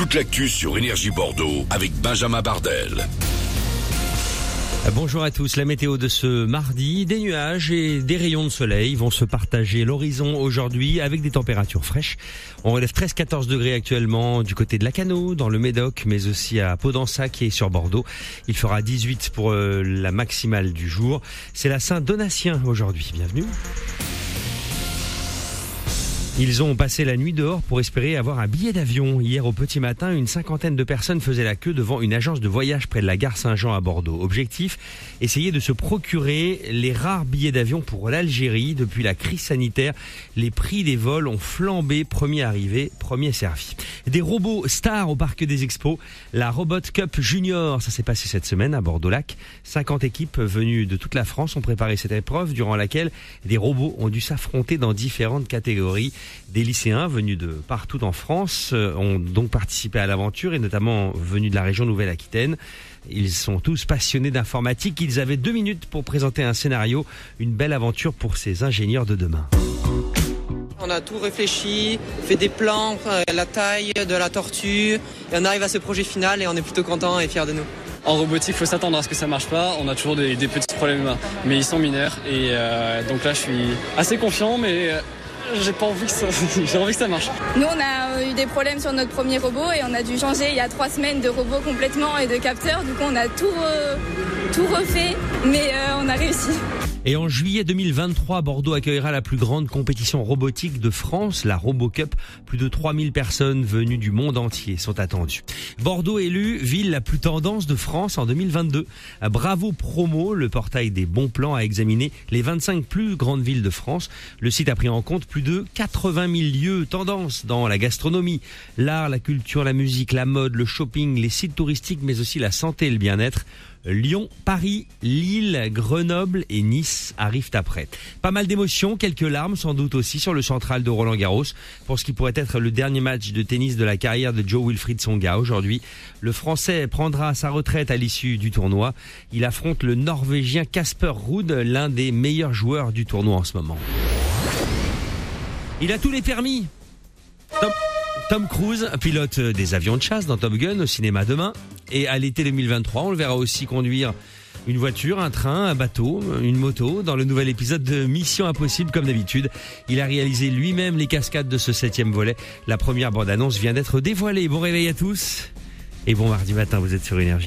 toute l'actu sur Énergie Bordeaux avec Benjamin Bardel. Bonjour à tous, la météo de ce mardi, des nuages et des rayons de soleil vont se partager l'horizon aujourd'hui avec des températures fraîches. On relève 13-14 degrés actuellement du côté de la Cano, dans le Médoc, mais aussi à Podensac et sur Bordeaux. Il fera 18 pour euh, la maximale du jour. C'est la Saint-Donatien aujourd'hui. Bienvenue. Ils ont passé la nuit dehors pour espérer avoir un billet d'avion. Hier au petit matin, une cinquantaine de personnes faisaient la queue devant une agence de voyage près de la gare Saint-Jean à Bordeaux. Objectif, essayer de se procurer les rares billets d'avion pour l'Algérie. Depuis la crise sanitaire, les prix des vols ont flambé. Premier arrivé, premier servi. Des robots stars au parc des expos. La Robot Cup Junior, ça s'est passé cette semaine à Bordeaux-Lac. 50 équipes venues de toute la France ont préparé cette épreuve durant laquelle des robots ont dû s'affronter dans différentes catégories. Des lycéens venus de partout en France euh, ont donc participé à l'aventure et notamment venus de la région Nouvelle-Aquitaine. Ils sont tous passionnés d'informatique. Ils avaient deux minutes pour présenter un scénario, une belle aventure pour ces ingénieurs de demain. On a tout réfléchi, fait des plans, la taille de la tortue, et on arrive à ce projet final et on est plutôt content et fiers de nous. En robotique, il faut s'attendre à ce que ça marche pas. On a toujours des, des petits problèmes, mais ils sont mineurs. Et euh, donc là, je suis assez confiant, mais euh, j'ai pas envie que ça, marche. Nous, on a euh, eu des problèmes sur notre premier robot et on a dû changer il y a trois semaines de robot complètement et de capteur. Du coup, on a tout, tout refait, mais euh, on a réussi. Et en juillet 2023, Bordeaux accueillera la plus grande compétition robotique de France, la RoboCup. Plus de 3000 personnes venues du monde entier sont attendues. Bordeaux élu ville la plus tendance de France en 2022. Bravo Promo, le portail des bons plans, a examiné les 25 plus grandes villes de France. Le site a pris en compte plus de 80 000 lieux tendances dans la gastronomie, l'art, la culture, la musique, la mode, le shopping, les sites touristiques, mais aussi la santé et le bien-être. Lyon, Paris, Lille, Grenoble et Nice arrivent après. Pas mal d'émotions, quelques larmes sans doute aussi sur le central de Roland Garros pour ce qui pourrait être le dernier match de tennis de la carrière de Joe Wilfried Songa. Aujourd'hui, le Français prendra sa retraite à l'issue du tournoi. Il affronte le Norvégien Casper Ruud, l'un des meilleurs joueurs du tournoi en ce moment. Il a tous les permis. Tom, Tom Cruise, pilote des avions de chasse dans Top Gun au cinéma demain. Et à l'été 2023, on le verra aussi conduire une voiture, un train, un bateau, une moto dans le nouvel épisode de Mission Impossible comme d'habitude. Il a réalisé lui-même les cascades de ce septième volet. La première bande-annonce vient d'être dévoilée. Bon réveil à tous et bon mardi matin, vous êtes sur Énergie.